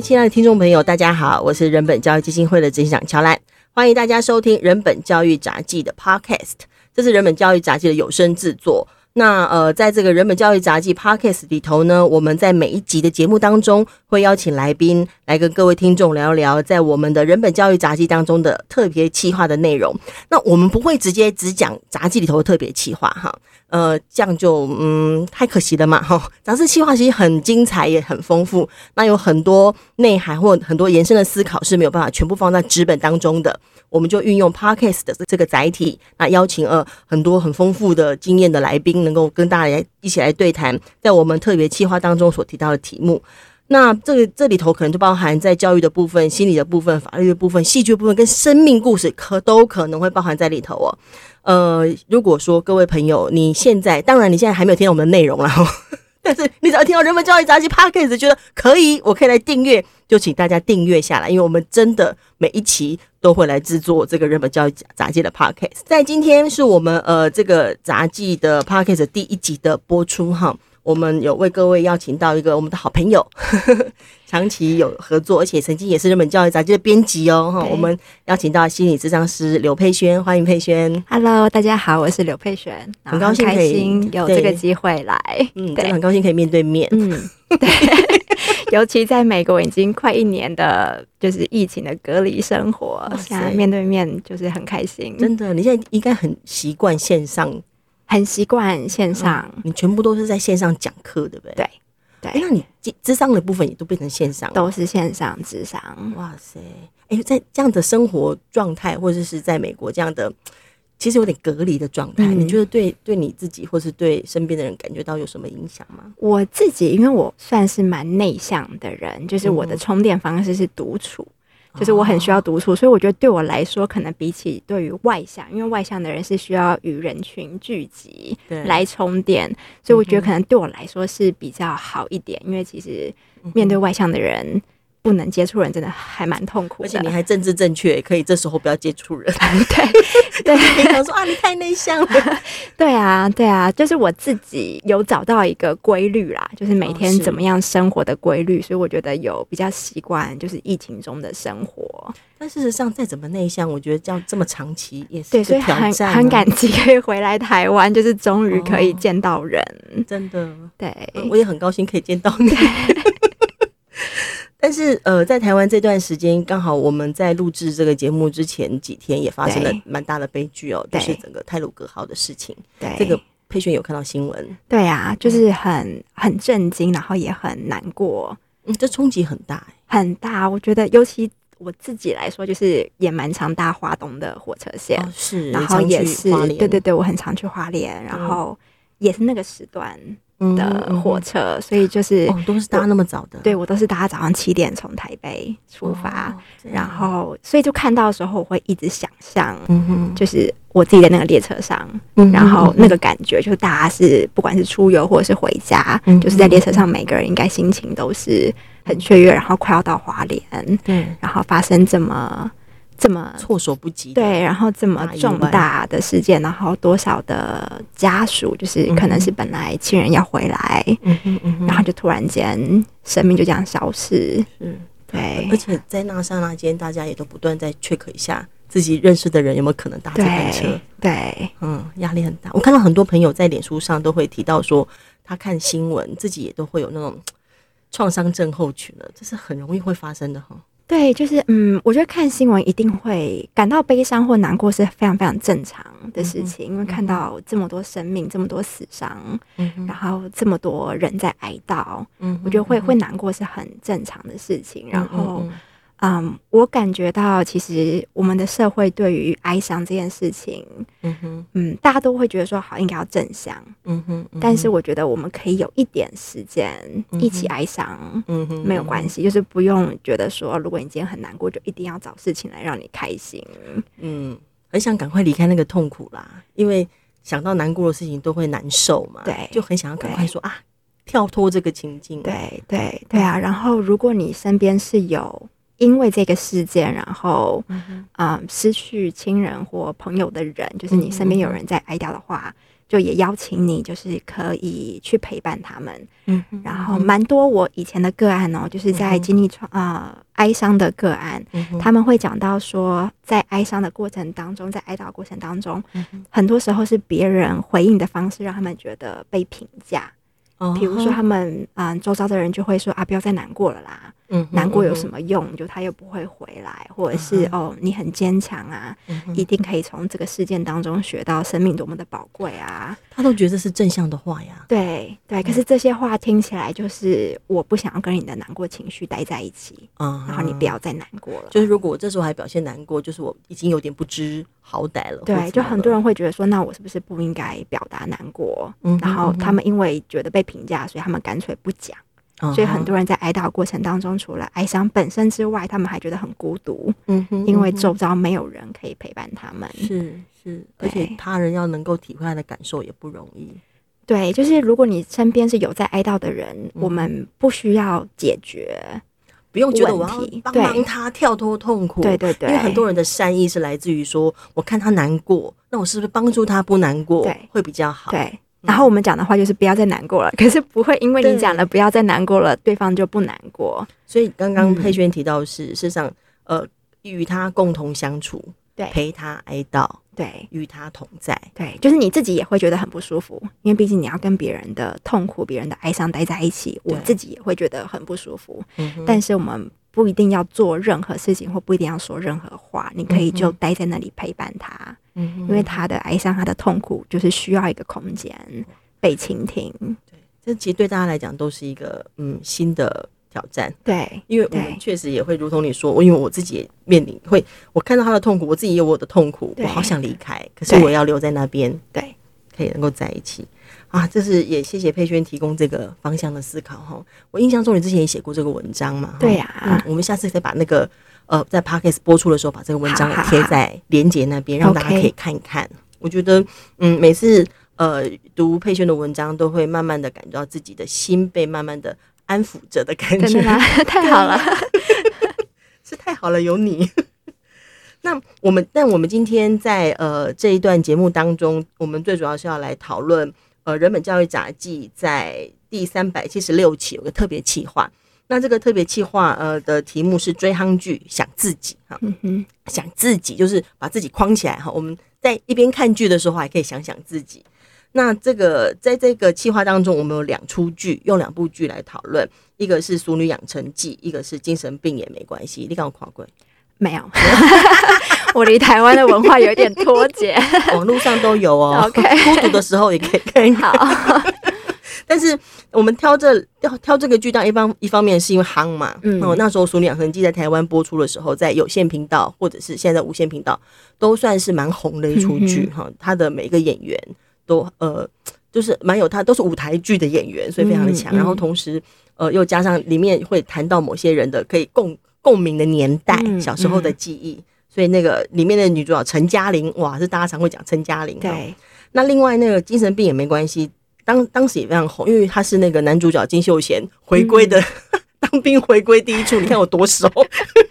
亲爱的听众朋友，大家好，我是人本教育基金会的执行长乔兰，欢迎大家收听人本教育杂技的 Podcast，这是人本教育杂技的有声制作。那呃，在这个人本教育杂记 Podcast 里头呢，我们在每一集的节目当中会邀请来宾来跟各位听众聊一聊，在我们的人本教育杂记当中的特别企划的内容。那我们不会直接只讲杂记里头的特别企划哈，呃，这样就嗯太可惜了嘛哈。杂志企划其实很精彩也很丰富，那有很多内涵或很多延伸的思考是没有办法全部放在纸本当中的。我们就运用 Podcast 的这个载体，那邀请了很多很丰富的经验的来宾，能够跟大家一起来对谈，在我们特别企划当中所提到的题目。那这个这里头可能就包含在教育的部分、心理的部分、法律的部分、戏剧部分跟生命故事，可都可能会包含在里头哦。呃，如果说各位朋友，你现在当然你现在还没有听到我们的内容啦。但是你只要听到人本教育杂技 Podcast 觉得可以，我可以来订阅，就请大家订阅下来，因为我们真的每一期都会来制作这个人本教育杂技的 Podcast。在今天是我们呃这个杂技的 Podcast 第一集的播出哈。我们有为各位邀请到一个我们的好朋友，呵 呵长期有合作，而且曾经也是日本教育杂志的编辑哦。哈，我们邀请到心理咨商师刘佩轩，欢迎佩轩。Hello，大家好，我是刘佩轩，很高兴可以有这个机会来，嗯，真的很高兴可以面对面，嗯，对，尤其在美国已经快一年的，就是疫情的隔离生活，现在面对面就是很开心。真的，你现在应该很习惯线上。很习惯线上、嗯，你全部都是在线上讲课，对不对？对，对。欸、那你智商的部分也都变成线上，都是线上智商。哇塞！哎、欸，在这样的生活状态，或者是在美国这样的，其实有点隔离的状态、嗯，你觉得对对你自己，或是对身边的人，感觉到有什么影响吗？我自己，因为我算是蛮内向的人，就是我的充电方式是独处。嗯就是我很需要独处，所以我觉得对我来说，可能比起对于外向，因为外向的人是需要与人群聚集来充电，所以我觉得可能对我来说是比较好一点。因为其实面对外向的人。不能接触人，真的还蛮痛苦的。而且你还政治正确，可以这时候不要接触人。对 对，平常说啊，你太内向了。对啊，对啊，就是我自己有找到一个规律啦，就是每天怎么样生活的规律，所以我觉得有比较习惯，就是疫情中的生活。但事实上，再怎么内向，我觉得这样这么长期也是、啊、对，所以很很感激可以回来台湾，就是终于可以见到人。哦、真的，对，我也很高兴可以见到你。但是呃，在台湾这段时间，刚好我们在录制这个节目之前几天，也发生了蛮大的悲剧哦，就是整个泰鲁格号的事情。对，这个佩璇有看到新闻？对啊，就是很很震惊，然后也很难过。嗯，这冲击很大，欸，很大。我觉得，尤其我自己来说，就是也蛮常搭华东的火车线，哦，是，然后也是，对对对，我很常去花莲，然后也是那个时段。的火车，所以就是、哦、都是搭那么早的，对，我都是搭早上七点从台北出发，哦、然后所以就看到的时候，我会一直想象，就是我自己在那个列车上，嗯，然后那个感觉就是大家是不管是出游或者是回家，嗯，就是在列车上每个人应该心情都是很雀跃，然后快要到华联，对，然后发生这么。这么措手不及，对，然后这么重大的事件，然后多少的家属，就是可能是本来亲人要回来，嗯嗯嗯，然后就突然间生命就这样消失，嗯，对，而且在那刹那间，大家也都不断在 check 一下自己认识的人有没有可能搭这班车，对，对，嗯，压力很大。我看到很多朋友在脸书上都会提到说，他看新闻，自己也都会有那种创伤症候群了，这是很容易会发生的哈。对，就是嗯，我觉得看新闻一定会感到悲伤或难过是非常非常正常的事情，嗯、因为看到这么多生命、这么多死伤、嗯，然后这么多人在哀悼，嗯，我觉得会会难过是很正常的事情，然后。嗯嗯、um，我感觉到其实我们的社会对于哀伤这件事情，嗯哼，嗯，大家都会觉得说好应该要正向，嗯哼，嗯哼，但是我觉得我们可以有一点时间一起哀伤，嗯哼，没有关系，就是不用觉得说如果你今天很难过，就一定要找事情来让你开心，嗯，很想赶快离开那个痛苦啦，因为想到难过的事情都会难受嘛，对，就很想要赶快说啊，跳脱这个情境，对对对啊，然后如果你身边是有。因为这个事件，然后啊、嗯呃，失去亲人或朋友的人，就是你身边有人在哀悼的话，就也邀请你，就是可以去陪伴他们。嗯，然后蛮多我以前的个案哦，就是在经历创啊哀伤的个案，他们会讲到说，在哀伤的过程当中，在哀悼过程当中，很多时候是别人回应的方式让他们觉得被评价。比如说他们嗯，周遭的人就会说啊，不要再难过了啦。嗯，难过有什么用？就他又不会回来，或者是哦，你很坚强啊，一定可以从这个事件当中学到生命多么的宝贵啊。他都觉得这是正向的话呀。对对，可是这些话听起来就是我不想要跟你的难过情绪待在一起啊，然后你不要再难过了。就是如果我这时候还表现难过，就是我已经有点不知好歹了。对，就很多人会觉得说，那我是不是不应该表达难过？嗯，然后他们因为觉得被评价，所以他们干脆不讲。所以很多人在哀悼过程当中，除了哀伤本身之外，他们还觉得很孤独。嗯哼，因为周遭没有人可以陪伴他们。是是，而且他人要能够体会他的感受也不容易。对，就是如果你身边是有在哀悼的人，我们不需要解决，不用觉得我要帮帮他跳脱痛苦。对对对，因为很多人的善意是来自于说，我看他难过，那我是不是帮助他不难过？对，会比较好。对。然后我们讲的话就是不要再难过了，可是不会因为你讲了不要再难过了，对方就不难过。所以刚刚佩轩提到是，事实上，呃，与他共同相处，对，陪他哀悼，对，与他同在，对，就是你自己也会觉得很不舒服，因为毕竟你要跟别人的痛苦、别人的哀伤待在一起，我自己也会觉得很不舒服。但是我们。不一定要做任何事情，或不一定要说任何话，你可以就待在那里陪伴他，嗯，因为他的哀伤、他的痛苦，就是需要一个空间被倾听。对，这其实对大家来讲都是一个嗯新的挑战。对，因为我们确实也会如同你说，我因为我自己也面临会，我看到他的痛苦，我自己也有我的痛苦，我好想离开，可是我要留在那边，对，可以能够在一起。啊，这是也谢谢佩轩提供这个方向的思考哈。我印象中你之前也写过这个文章嘛？对呀、啊嗯。我们下次再把那个呃，在 Podcast 播出的时候，把这个文章贴在连结那边，让大家可以看一看。我觉得，嗯，每次呃读佩轩的文章，都会慢慢的感觉到自己的心被慢慢的安抚着的感觉。真的吗？太好了，是太好了，有你。那我们，但我们今天在呃这一段节目当中，我们最主要是要来讨论。呃，人本教育杂记在第三百七十六期有个特别企划，那这个特别企划呃的题目是追夯剧想自己哈，嗯，想自己就是把自己框起来哈。我们在一边看剧的时候还可以想想自己。那这个在这个企划当中，我们有两出剧，用两部剧来讨论，一个是《俗女养成记》，一个是《精神病也没关系》。你刚我跨过？没有，我离台湾的文化有点脱节。网络上都有哦。OK，孤独的时候也可以看。好，但是我们挑这挑挑这个剧，当一方一方面是因为夯嘛。嗯，哦那时候《俗女养成记》在台湾播出的时候，在有线频道或者是现在无线频道，都算是蛮红的一出剧哈。他的每一个演员都呃，就是蛮有他都是舞台剧的演员，所以非常的强。然后同时呃，又加上里面会谈到某些人的可以共。共鸣的年代，小时候的记忆，所以那个里面的女主角陈嘉玲，哇，是大家常会讲陈嘉玲。对，那另外那个精神病也没关系，当当时也非常红，因为他是那个男主角金秀贤回归的、嗯、当兵回归第一出，你看我多熟，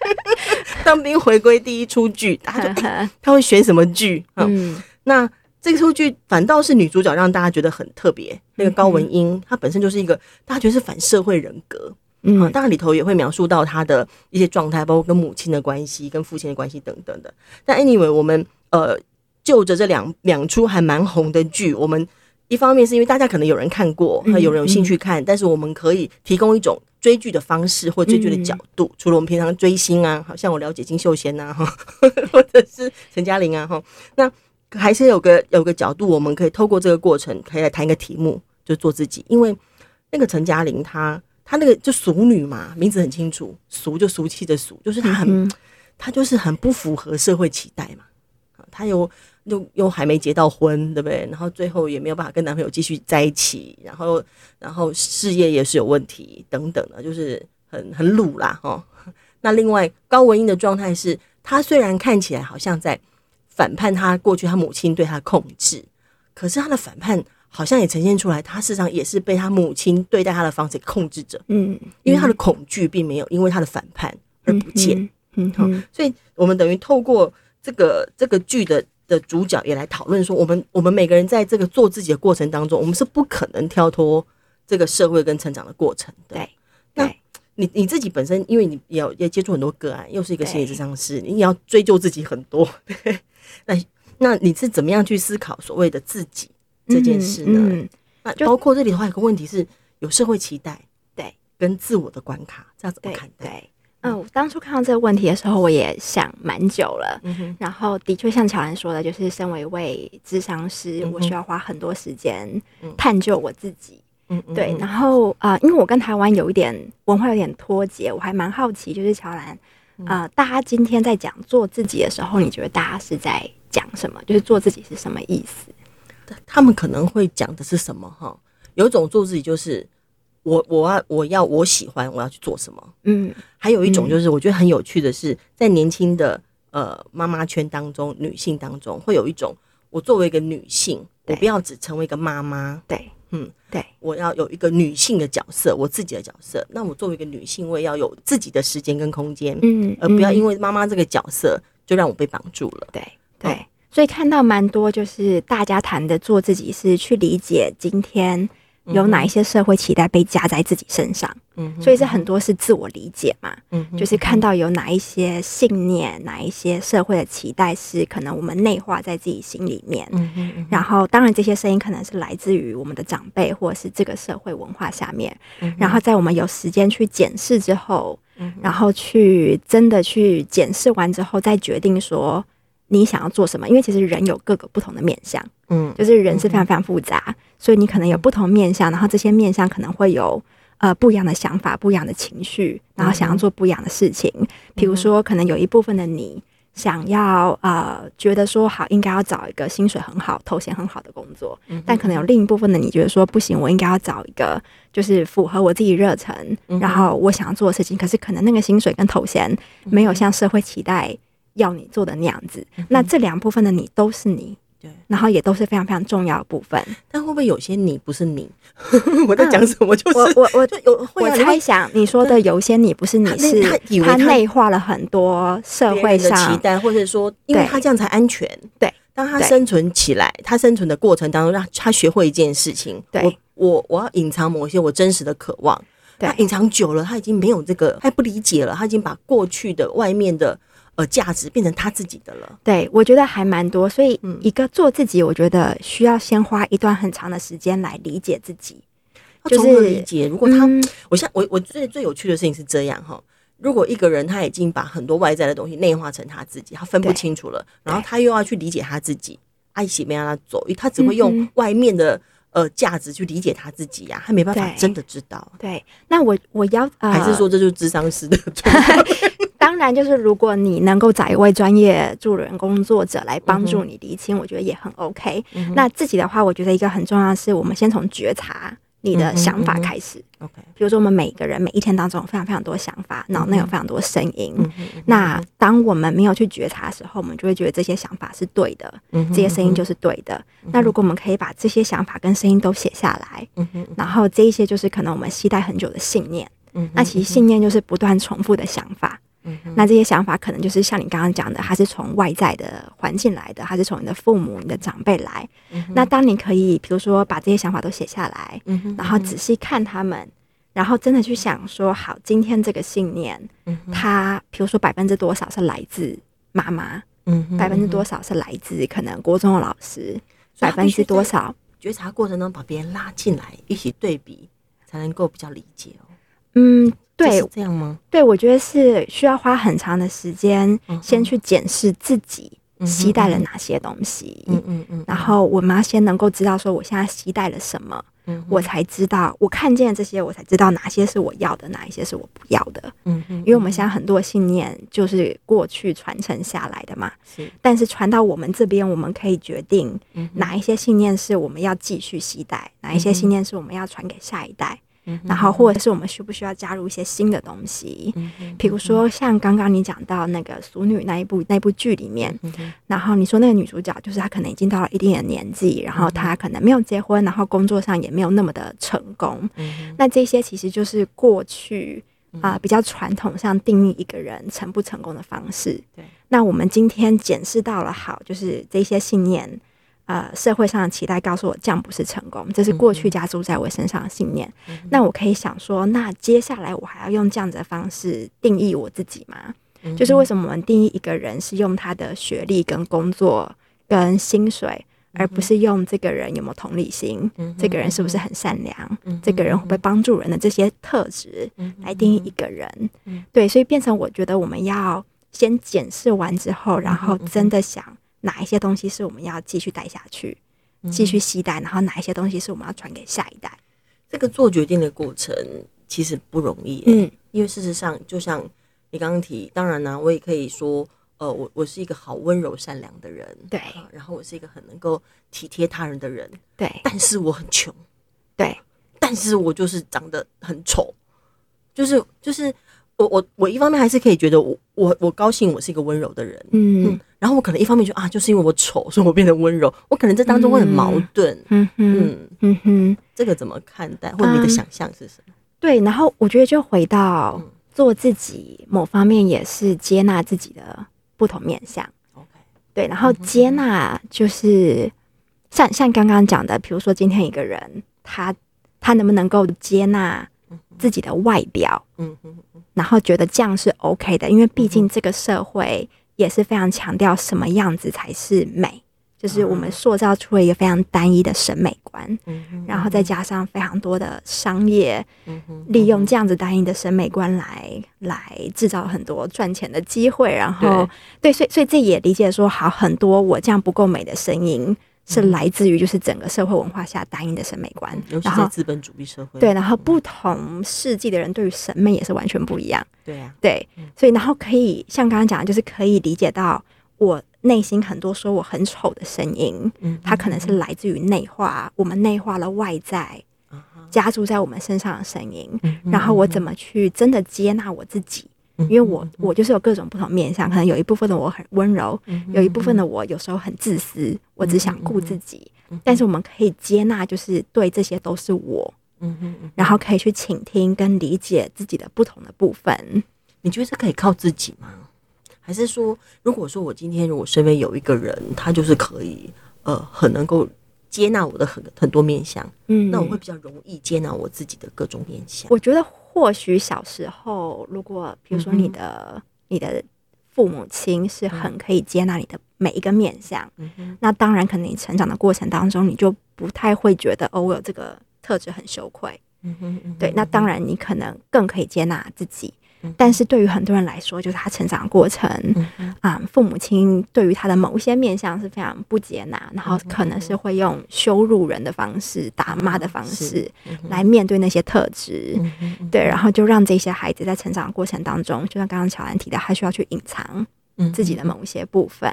当兵回归第一出剧，他就 他会选什么剧？嗯，那这出剧反倒是女主角让大家觉得很特别，那个高文英，她本身就是一个大家觉得是反社会人格。嗯，当然里头也会描述到她的一些状态，包括跟母亲的关系、跟父亲的关系等等的。但 anyway，我们呃就着这两两出还蛮红的剧，我们一方面是因为大家可能有人看过，有人有兴趣看，但是我们可以提供一种追剧的方式或追剧的角度。除了我们平常追星啊，好像我了解金秀贤呐，哈，或者是陈嘉玲啊，哈，那还是有个有个角度，我们可以透过这个过程，可以来谈一个题目，就做自己。因为那个陈嘉玲她。她那个就俗女嘛，名字很清楚，俗就俗气的俗，就是她很，她就是很不符合社会期待嘛。她又又又还没结到婚，对不对？然后最后也没有办法跟男朋友继续在一起，然后然后事业也是有问题等等的，就是很很鲁啦哈。那另外高文英的状态是，她虽然看起来好像在反叛她过去她母亲对她的控制，可是她的反叛。好像也呈现出来，他事实上也是被他母亲对待他的方式控制着。嗯，因为他的恐惧并没有因为他的反叛而不见。嗯，好，所以我们等于透过这个这个剧的的主角也来讨论说，我们我们每个人在这个做自己的过程当中，我们是不可能跳脱这个社会跟成长的过程的。对，那你你自己本身，因为你也要也接触很多个案，又是一个心理咨商师，你也要追究自己很多。对，那那你是怎么样去思考所谓的自己这件事呢？嗯嗯、那包括这里的话，有个问题是有社会期待，对，跟自我的关卡，这样怎么看待？对。对嗯，我当初看到这个问题的时候，我也想蛮久了。嗯、然后，的确像乔兰说的，就是身为一位智商师，嗯、我需要花很多时间探究我自己。嗯，对。然后，呃，因为我跟台湾有一点文化有点脱节，我还蛮好奇，就是乔兰，呃，大家今天在讲做自己的时候，你觉得大家是在讲什么？就是做自己是什么意思？他们可能会讲的是什么？哈，有一种做自己就是。我我要我要我喜欢我要去做什么？嗯，还有一种就是我觉得很有趣的是，在年轻的呃妈妈圈当中，女性当中会有一种，我作为一个女性，我不要只成为一个妈妈，对，嗯，对，我要有一个女性的角色，我自己的角色。那我作为一个女性，我也要有自己的时间跟空间，嗯，而不要因为妈妈这个角色就让我被绑住了。对对，所以看到蛮多就是大家谈的做自己是去理解今天。有哪一些社会期待被加在自己身上？嗯，所以这很多是自我理解嘛。嗯，就是看到有哪一些信念，哪一些社会的期待是可能我们内化在自己心里面。嗯嗯。然后，当然这些声音可能是来自于我们的长辈，或者是这个社会文化下面。然后，在我们有时间去检视之后，然后去真的去检视完之后，再决定说。你想要做什么？因为其实人有各个不同的面向，嗯，就是人是非常非常复杂，嗯、所以你可能有不同面相，然后这些面相可能会有呃不一样的想法、不一样的情绪，然后想要做不一样的事情。比如说，可能有一部分的你想要呃觉得说好，应该要找一个薪水很好、头衔很好的工作，但可能有另一部分的你觉得说不行，我应该要找一个就是符合我自己热忱，然后我想要做的事情，可是可能那个薪水跟头衔没有像社会期待。要你做的那样子，那这两部分的你都是你，对，然后也都是非常非常重要的部分。但会不会有些你不是你？我在讲什么？就是、嗯、我我 我有我猜想你说的有些你不是你是他他内化了很多社会上的期待，或者说因为他这样才安全。对，当他生存起来，他生存的过程当中，让他学会一件事情。对，我我我要隐藏某些我真实的渴望。对，他隐藏久了，他已经没有这个，他不理解了，他已经把过去的外面的。呃，价值变成他自己的了。对，我觉得还蛮多，所以一个做自己，我觉得需要先花一段很长的时间来理解自己。就是理解，如果他，嗯、我现我我最最有趣的事情是这样哈，如果一个人他已经把很多外在的东西内化成他自己，他分不清楚了，然后他又要去理解他自己，爱惜没让他走，因为他只会用外面的。嗯呃，价值去理解他自己呀、啊，他没办法真的知道。对，那我我要、呃、还是说这就是智商师的。当然，就是如果你能够找一位专业助人工作者来帮助你厘清，嗯、我觉得也很 OK。嗯、那自己的话，我觉得一个很重要的是，我们先从觉察。你的想法开始，OK。比如说，我们每个人每一天当中有非常非常多想法，脑内有非常多声音。那当我们没有去觉察的时候，我们就会觉得这些想法是对的，这些声音就是对的。那如果我们可以把这些想法跟声音都写下来，然后这一些就是可能我们期待很久的信念。那其实信念就是不断重复的想法。那这些想法可能就是像你刚刚讲的，它是从外在的环境来的，它是从你的父母、你的长辈来。嗯、那当你可以，比如说把这些想法都写下来，嗯、然后仔细看他们，然后真的去想说，好，今天这个信念，嗯、它，比如说百分之多少是来自妈妈，百分之多少是来自可能国中的老师，百分之多少觉察过程中把别人拉进来一起对比，才能够比较理解哦。嗯。对，这样吗？对，我觉得是需要花很长的时间，先去检视自己携带了哪些东西。嗯嗯嗯。然后我们要先能够知道说，我现在携带了什么，嗯，我才知道，我看见这些，我才知道哪些是我要的，哪一些是我不要的。嗯嗯。因为我们现在很多信念就是过去传承下来的嘛，是。但是传到我们这边，我们可以决定哪一些信念是我们要继续携带，哪一些信念是我们要传给下一代。然后，或者是我们需不需要加入一些新的东西？比如说，像刚刚你讲到那个《俗女》那一部那部剧里面，然后你说那个女主角就是她可能已经到了一定的年纪，然后她可能没有结婚，然后工作上也没有那么的成功。那这些其实就是过去啊、呃、比较传统上定义一个人成不成功的方式。对，那我们今天检视到了，好，就是这些信念，呃，社会上的期待告诉我这样不是成功，这是过去加注在我身上的信念。嗯、那我可以想说，那接下来我还要用这样子的方式定义我自己吗？嗯、就是为什么我们定义一个人是用他的学历、跟工作、跟薪水？而不是用这个人有没有同理心，嗯、这个人是不是很善良，嗯、这个人会不会帮助人的这些特质来定义一个人。嗯、对，所以变成我觉得我们要先检视完之后，然后真的想哪一些东西是我们要继续带下去，继续携带，然后哪一些东西是我们要传给下一代。这个做决定的过程其实不容易，嗯，因为事实上，就像你刚刚提，当然呢、啊，我也可以说。呃，我我是一个好温柔善良的人，对、呃，然后我是一个很能够体贴他人的人，对，但是我很穷，对，但是我就是长得很丑，就是就是我我我一方面还是可以觉得我我我高兴我是一个温柔的人，嗯，嗯，然后我可能一方面就啊，就是因为我丑，所以我变得温柔，我可能这当中会很矛盾，嗯哼嗯哼，这个怎么看待，或者你的想象是什么？嗯、对，然后我觉得就回到做自己，某方面也是接纳自己的。不同面相，OK，对，然后接纳就是像像刚刚讲的，比如说今天一个人，他他能不能够接纳自己的外表，嗯哼，然后觉得这样是 OK 的，因为毕竟这个社会也是非常强调什么样子才是美。就是我们塑造出了一个非常单一的审美观，然后再加上非常多的商业，利用这样子单一的审美观来来制造很多赚钱的机会，然后对，对，所以所以这也理解说，好，很多我这样不够美的声音是来自于就是整个社会文化下单一的审美观，尤其是资本主义社会，对，然后不同世纪的人对于审美也是完全不一样，对啊，对，所以然后可以像刚刚讲的，就是可以理解到我。内心很多说我很丑的声音，嗯它可能是来自于内化，我们内化了外在加注在我们身上的声音。然后我怎么去真的接纳我自己？因为我我就是有各种不同面相，可能有一部分的我很温柔，有一部分的我有时候很自私，我只想顾自己。但是我们可以接纳，就是对这些都是我，然后可以去倾听跟理解自己的不同的部分。你觉得这可以靠自己吗？还是说，如果说我今天如果身边有一个人，他就是可以，呃，很能够接纳我的很很多面相，嗯，那我会比较容易接纳我自己的各种面相。我觉得或许小时候，如果比如说你的、嗯、你的父母亲是很可以接纳你的每一个面相，那当然可能你成长的过程当中，你就不太会觉得哦，我有这个特质很羞愧，对，那当然你可能更可以接纳自己。但是对于很多人来说，就是他成长过程，啊、父母亲对于他的某些面相是非常不接纳，然后可能是会用羞辱人的方式、打骂的方式来面对那些特质，对，然后就让这些孩子在成长的过程当中，就像刚刚乔兰提到，他需要去隐藏自己的某一些部分，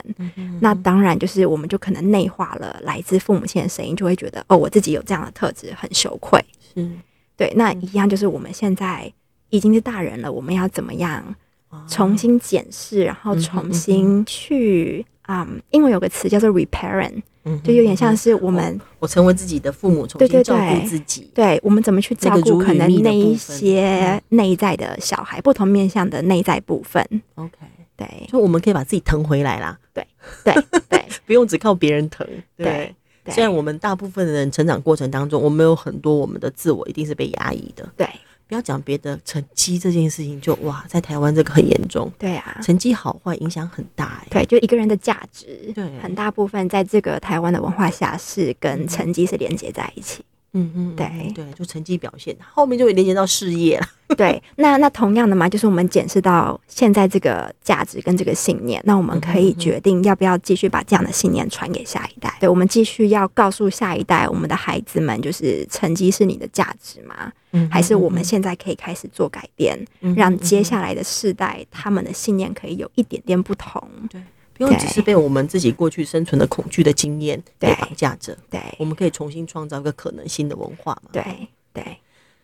那当然就是我们就可能内化了来自父母亲的声音，就会觉得哦，我自己有这样的特质，很羞愧，是。对，那一样就是我们现在。已经是大人了，我们要怎么样重新检视，然后重新去啊、嗯嗯嗯？英文有个词叫做 repairing，就有点像是我们、哦、我成为自己的父母，重新照顾自己。对，我们怎么去照顾可能那一些内在的小孩，不同面向的内在部分？OK，对，所以我们可以把自己疼回来啦。对对对，不用只靠别人疼。对，对，虽然我们大部分的人成长过程当中，我们有很多我们的自我一定是被压抑的。对。不要讲别的，成绩这件事情就哇，在台湾这个很严重。对啊，成绩好坏影响很大。对，就一个人的价值，对，很大部分在这个台湾的文化下是跟成绩是连接在一起。嗯嗯，对对，就成绩表现，后面就会连接到事业了。对，那那同样的嘛，就是我们检视到现在这个价值跟这个信念，那我们可以决定要不要继续把这样的信念传给下一代。对，我们继续要告诉下一代，我们的孩子们，就是成绩是你的价值吗？嗯，还是我们现在可以开始做改变，让接下来的世代他们的信念可以有一点点不同？对。不用只是被我们自己过去生存的恐惧的经验给绑架着，对，我们可以重新创造一个可能性的文化嘛？对对，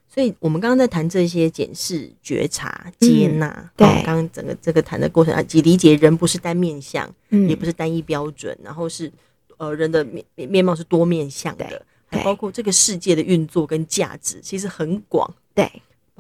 所以我们刚刚在谈这些检视、觉察、接纳，对，刚刚整个这个谈的过程啊，及理解人不是单面相，嗯，也不是单一标准，然后是呃人的面面貌是多面相的，还包括这个世界的运作跟价值其实很广，对。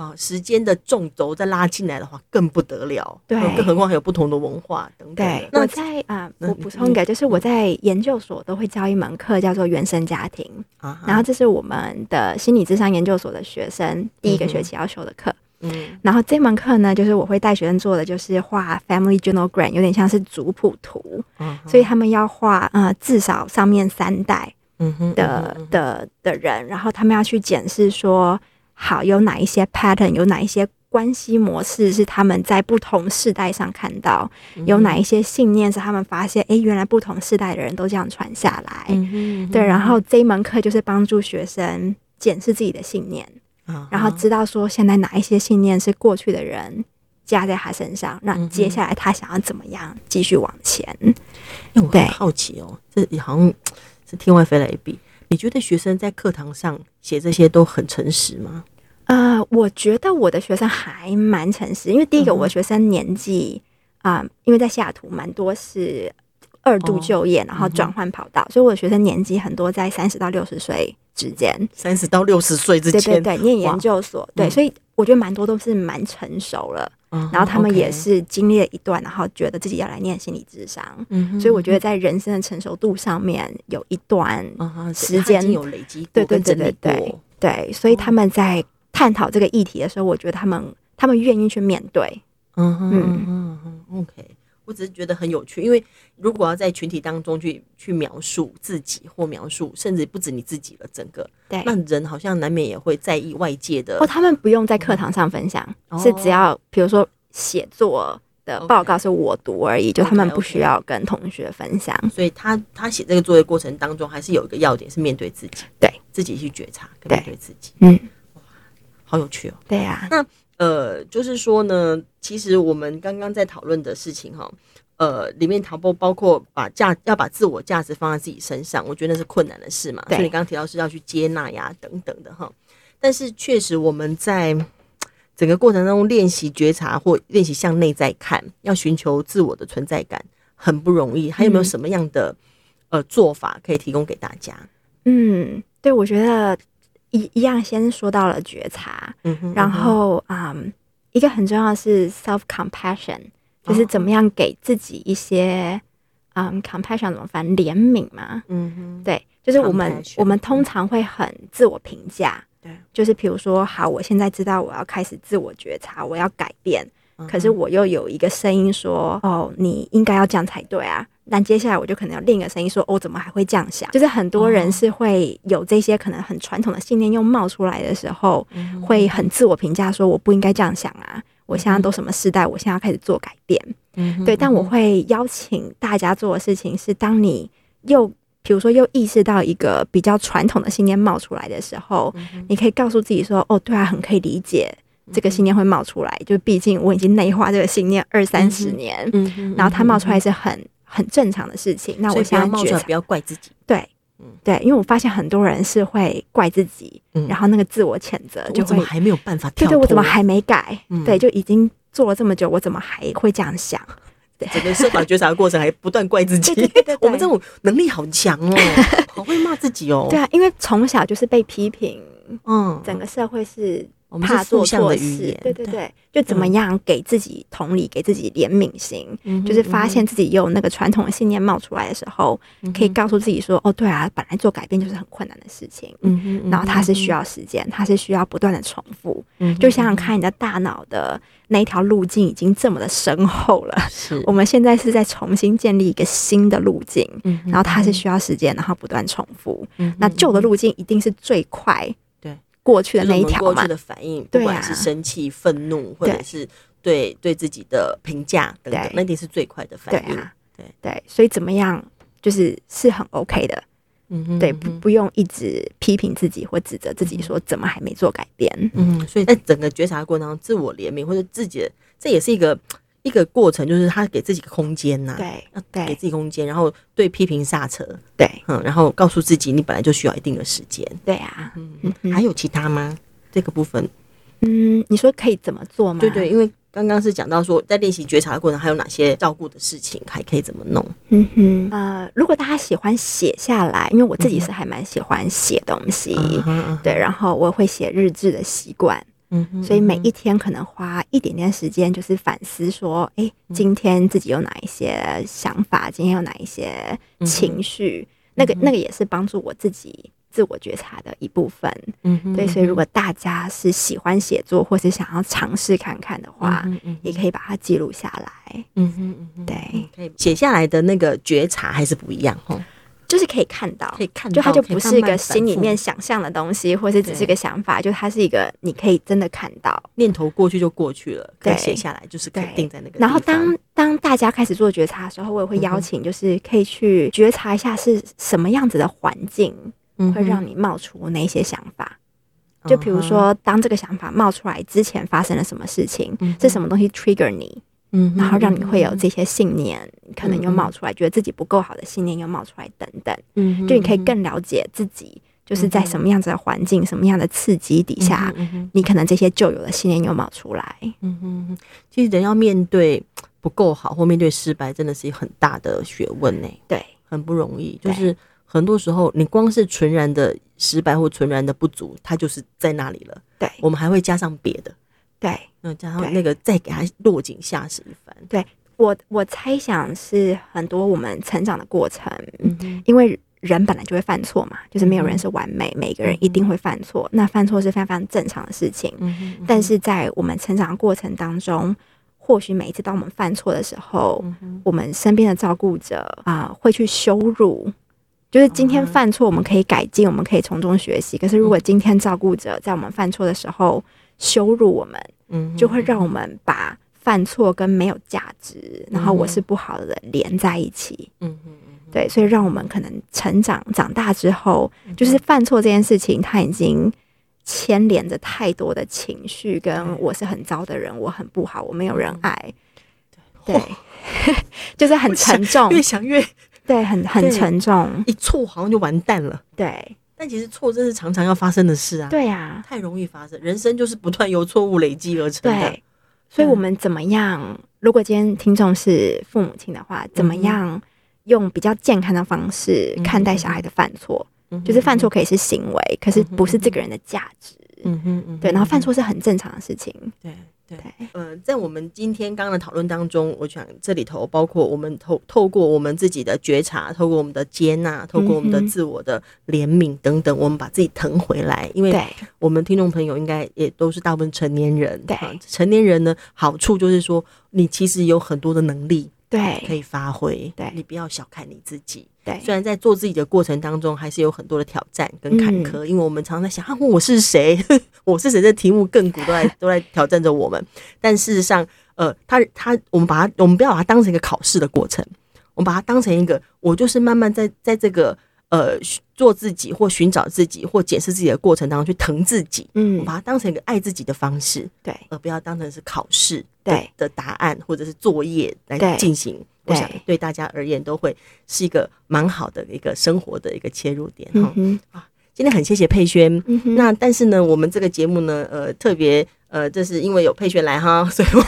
啊，时间的纵轴再拉进来的话，更不得了。对，更何况还有不同的文化等等。对，那我在啊，我补充一个，就是我在研究所都会教一门课，叫做原生家庭。啊，然后这是我们的心理智商研究所的学生第一个学期要修的课。嗯，然后这门课呢，就是我会带学生做的，就是画 family genogram，有点像是族谱图。嗯，所以他们要画呃，至少上面三代。的的的人，然后他们要去检视说，好，有哪一些 pattern，有哪一些关系模式是他们在不同世代上看到，有哪一些信念是他们发现，哎，原来不同世代的人都这样传下来。对，然后这一门课就是帮助学生检视自己的信念，然后知道说现在哪一些信念是过去的人加在他身上，那接下来他想要怎么样继续往前？因为我很好奇哦，这也好像是。天外飞来一笔，你觉得学生在课堂上写这些都很诚实吗？呃，我觉得我的学生还蛮诚实，因为第一个，我的学生年纪啊、嗯呃，因为在西雅图蛮多是二度就业，哦、然后转换跑道，嗯、所以我的学生年纪很多在三十到六十岁之间，三十到六十岁之间，对对对，念研究所，哇对，所以我觉得蛮多都是蛮成熟了。然后他们也是经历了一段，然后觉得自己要来念心理智商，所以我觉得在人生的成熟度上面有一段时间有累积，对对对对对对，所以他们在探讨这个议题的时候，我觉得他们他们愿意去面对，嗯嗯嗯，OK。我只是觉得很有趣，因为如果要在群体当中去去描述自己，或描述甚至不止你自己了，整个对，那人好像难免也会在意外界的。哦，他们不用在课堂上分享，嗯、是只要比如说写作的报告是我读而已，Okay. 就他们不需要跟同学分享。Okay, okay. 所以他他写这个作业过程当中，还是有一个要点是面对自己，对自己去觉察，跟面对自己。嗯，哇，好有趣哦。对呀、啊，那。呃，就是说呢，其实我们刚刚在讨论的事情哈，呃，里面谈不包括把价要把自我价值放在自己身上，我觉得那是困难的事嘛。对所以你刚刚提到是要去接纳呀等等的哈。但是确实我们在整个过程当中练习觉察或练习向内在看，要寻求自我的存在感很不容易。还有没有什么样的、嗯、呃做法可以提供给大家？嗯，对，我觉得。一一样，先说到了觉察，嗯哼，然后嗯，嗯，一个很重要的是 self compassion，就是怎么样给自己一些嗯 compassion 怎么翻怜悯嘛，嗯哼，对，就是我们我们通常会很自我评价，对，就是比如说，好，我现在知道我要开始自我觉察，我要改变，可是我又有一个声音说，哦，你应该要这样才对啊。但接下来我就可能有另一个声音说：“哦，怎么还会这样想？”就是很多人是会有这些可能很传统的信念又冒出来的时候，会很自我评价说：“我不应该这样想啊！我现在都什么时代？我现在要开始做改变。”对。但我会邀请大家做的事情是：当你又比如说又意识到一个比较传统的信念冒出来的时候，你可以告诉自己说：“哦，对啊，很可以理解这个信念会冒出来。就毕竟我已经内化这个信念二三十年，然后它冒出来是很。”很正常的事情。那我现在觉得不要怪自己。对，嗯对，因为我发现很多人是会怪自己，然后那个自我谴责就会还没有办法。对，我怎么还没改？对，就已经做了这么久，我怎么还会这样想？对，整个设法觉察的过程还不断怪自己。我们这种能力好强哦，好会骂自己哦。对啊，因为从小就是被批评，嗯，整个社会是。怕做错事，对对对，就怎么样给自己同理，给自己怜悯心，就是发现自己有那个传统的信念冒出来的时候，可以告诉自己说：“哦，对啊，本来做改变就是很困难的事情，嗯然后它是需要时间，它是需要不断的重复，就想想看，你的大脑的那一条路径已经这么的深厚了，是我们现在是在重新建立一个新的路径，然后它是需要时间，然后不断重复，那旧的路径一定是最快。”过去的那一条嘛，过去的反应，不管是生气、愤怒，或者是对对自己的评价等等，那一定是最快的反应。对对，所以怎么样，就是是很 OK 的。嗯哼，对，不不用一直批评自己或指责自己，说怎么还没做改变。嗯，所以在整个觉察过程当中，自我怜悯或者自己的，这也是一个。一个过程就是他给自己空间呐，对，要给自己空间，然后对批评刹车，对，嗯，然后告诉自己你本来就需要一定的时间，对啊，嗯，还有其他吗？这个部分，嗯，你说可以怎么做吗？对对，因为刚刚是讲到说在练习觉察的过程还有哪些照顾的事情还可以怎么弄？嗯哼，呃，如果大家喜欢写下来，因为我自己是还蛮喜欢写东西，对，然后我会写日志的习惯。嗯，所以每一天可能花一点点时间，就是反思说，哎、欸，今天自己有哪一些想法，今天有哪一些情绪，那个那个也是帮助我自己自我觉察的一部分。嗯哼，对，所以如果大家是喜欢写作，或是想要尝试看看的话，也可以把它记录下来。嗯哼，嗯哼，对，可以写下来的那个觉察还是不一样哈。就是可以看到，可以看到，就它就不是一个心里面想象的东西，或是只是一个想法，就它是一个你可以真的看到。念头过去就过去了，可以写下来，就是肯定在那个。然后当当大家开始做觉察的时候，我也会邀请，就是可以去觉察一下是什么样子的环境会让你冒出那些想法。就比如说，当这个想法冒出来之前发生了什么事情，是什么东西 trigger 你？嗯，然后让你会有这些信念，可能又冒出来，觉得自己不够好的信念又冒出来，等等。嗯，就你可以更了解自己，就是在什么样子的环境、什么样的刺激底下，你可能这些旧有的信念又冒出来。嗯哼，其实人要面对不够好或面对失败，真的是一很大的学问呢。对，很不容易。就是很多时候，你光是纯然的失败或纯然的不足，它就是在那里了。对，我们还会加上别的。对，嗯，加上那个再给他落井下石一番。对，我，我猜想是很多我们成长的过程，嗯，因为人本来就会犯错嘛，就是没有人是完美，每个人一定会犯错。嗯、那犯错是非常非常正常的事情。嗯，但是在我们成长的过程当中，或许每一次当我们犯错的时候，嗯、我们身边的照顾者啊、呃、会去羞辱，就是今天犯错我们可以改进，我们可以从中学习。可是如果今天照顾者在我们犯错的时候，羞辱我们，嗯，就会让我们把犯错跟没有价值，然后我是不好的人连在一起，嗯嗯嗯，对，所以让我们可能成长长大之后，就是犯错这件事情，它已经牵连着太多的情绪，跟我是很糟的人，我很不好，我没有人爱，对，就是很沉重，越想越对，很很沉重，一错好像就完蛋了，对。但其实错真是常常要发生的事啊！对呀，太容易发生。人生就是不断由错误累积而成的。对，所以我们怎么样？如果今天听众是父母亲的话，怎么样用比较健康的方式看待小孩的犯错？就是犯错可以是行为，可是不是这个人的价值。嗯哼，对。然后犯错是很正常的事情。对。对，呃，在我们今天刚刚的讨论当中，我想这里头包括我们透透过我们自己的觉察，透过我们的接纳，透过我们的自我的怜悯等等，我们把自己腾回来。因为我们听众朋友应该也都是大部分成年人，对，成年人呢，好处就是说，你其实有很多的能力。对，可以发挥。对，你不要小看你自己。对，虽然在做自己的过程当中，还是有很多的挑战跟坎坷，嗯、因为我们常常在想啊，我是谁？我是谁？这题目亘古 都在都在挑战着我们。但事实上，呃，他他，我们把它，我们不要把它当成一个考试的过程，我们把它当成一个，我就是慢慢在在这个。呃，做自己或寻找自己或检视自己的过程当中去疼自己，嗯，我把它当成一个爱自己的方式，对，而不要当成是考试对的答案或者是作业来进行。我想对大家而言都会是一个蛮好的一个生活的一个切入点哈。啊，今天很谢谢佩瑄，那但是呢，我们这个节目呢，呃，特别呃，这是因为有佩轩来哈，所以我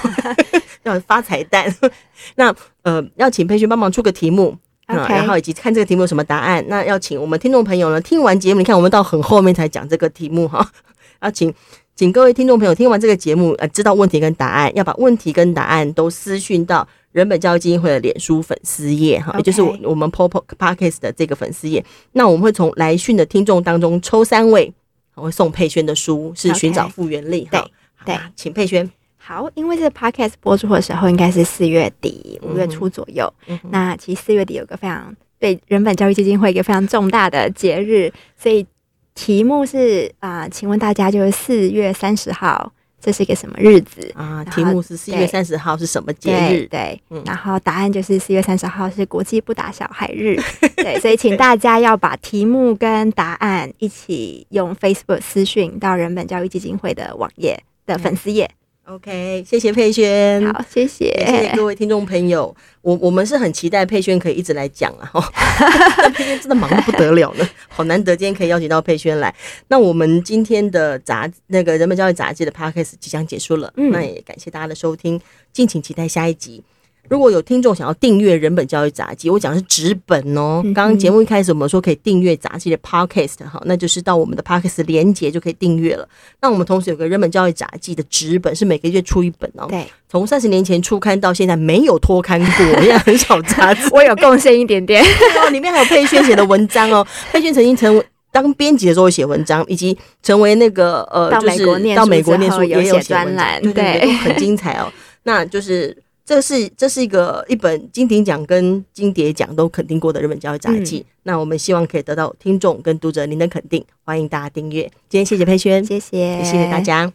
要发彩蛋。那呃，要请佩轩帮忙出个题目。Okay. 然后以及看这个题目有什么答案，那要请我们听众朋友呢，听完节目，你看我们到很后面才讲这个题目哈，要请请各位听众朋友听完这个节目，呃，知道问题跟答案，要把问题跟答案都私讯到人本教育基金会的脸书粉丝页哈，Okay. 也就是我我们 POPO Podcast 的这个粉丝页，那我们会从来讯的听众当中抽三位，我会送佩轩的书，是寻找复原力哈，对，对，请佩瑄。好，因为这个 podcast 播出的时候应该是四月底五月初左右。嗯、那其实四月底有个非常对人本教育基金会一个非常重大的节日，所以题目是啊、呃，请问大家就是四月三十号，这是一个什么日子啊？题目是四月三十号是什么节日？对，然后答案就是四月三十号是国际不打小孩日。对，所以请大家要把题目跟答案一起用 Facebook 私讯到人本教育基金会的网页的粉丝页。OK，谢谢佩轩。好，谢谢，谢谢各位听众朋友。我我们是很期待佩轩可以一直来讲啊，但佩轩真的忙得不得了呢，好难得今天可以邀请到佩轩来。那我们今天的杂那个人本教育杂志的 Podcast 即将结束了，嗯，那也感谢大家的收听，敬请期待下一集。如果有听众想要订阅人本教育杂记，我讲的是纸本哦。刚刚节目一开始我们说可以订阅杂记的 Podcast 哈，那就是到我们的 Podcast 连接就可以订阅了。那我们同时有个人本教育杂记的纸本，是每个月出一本哦。对，从三十年前出刊到现在没有脱刊过，因为很少杂志。我有贡献一点点 哦，里面还有佩萱写的文章哦。佩萱曾经成为当编辑的时候写文章，以及成为那个呃，就是到美国念书也有写专栏，对对对，很精彩哦。那就是。这是这是一个一本金鼎奖跟金蝶奖都肯定过的日本教育杂记，嗯、那我们希望可以得到听众跟读者您的肯定，欢迎大家订阅。今天谢谢佩萱，谢谢，谢谢大家。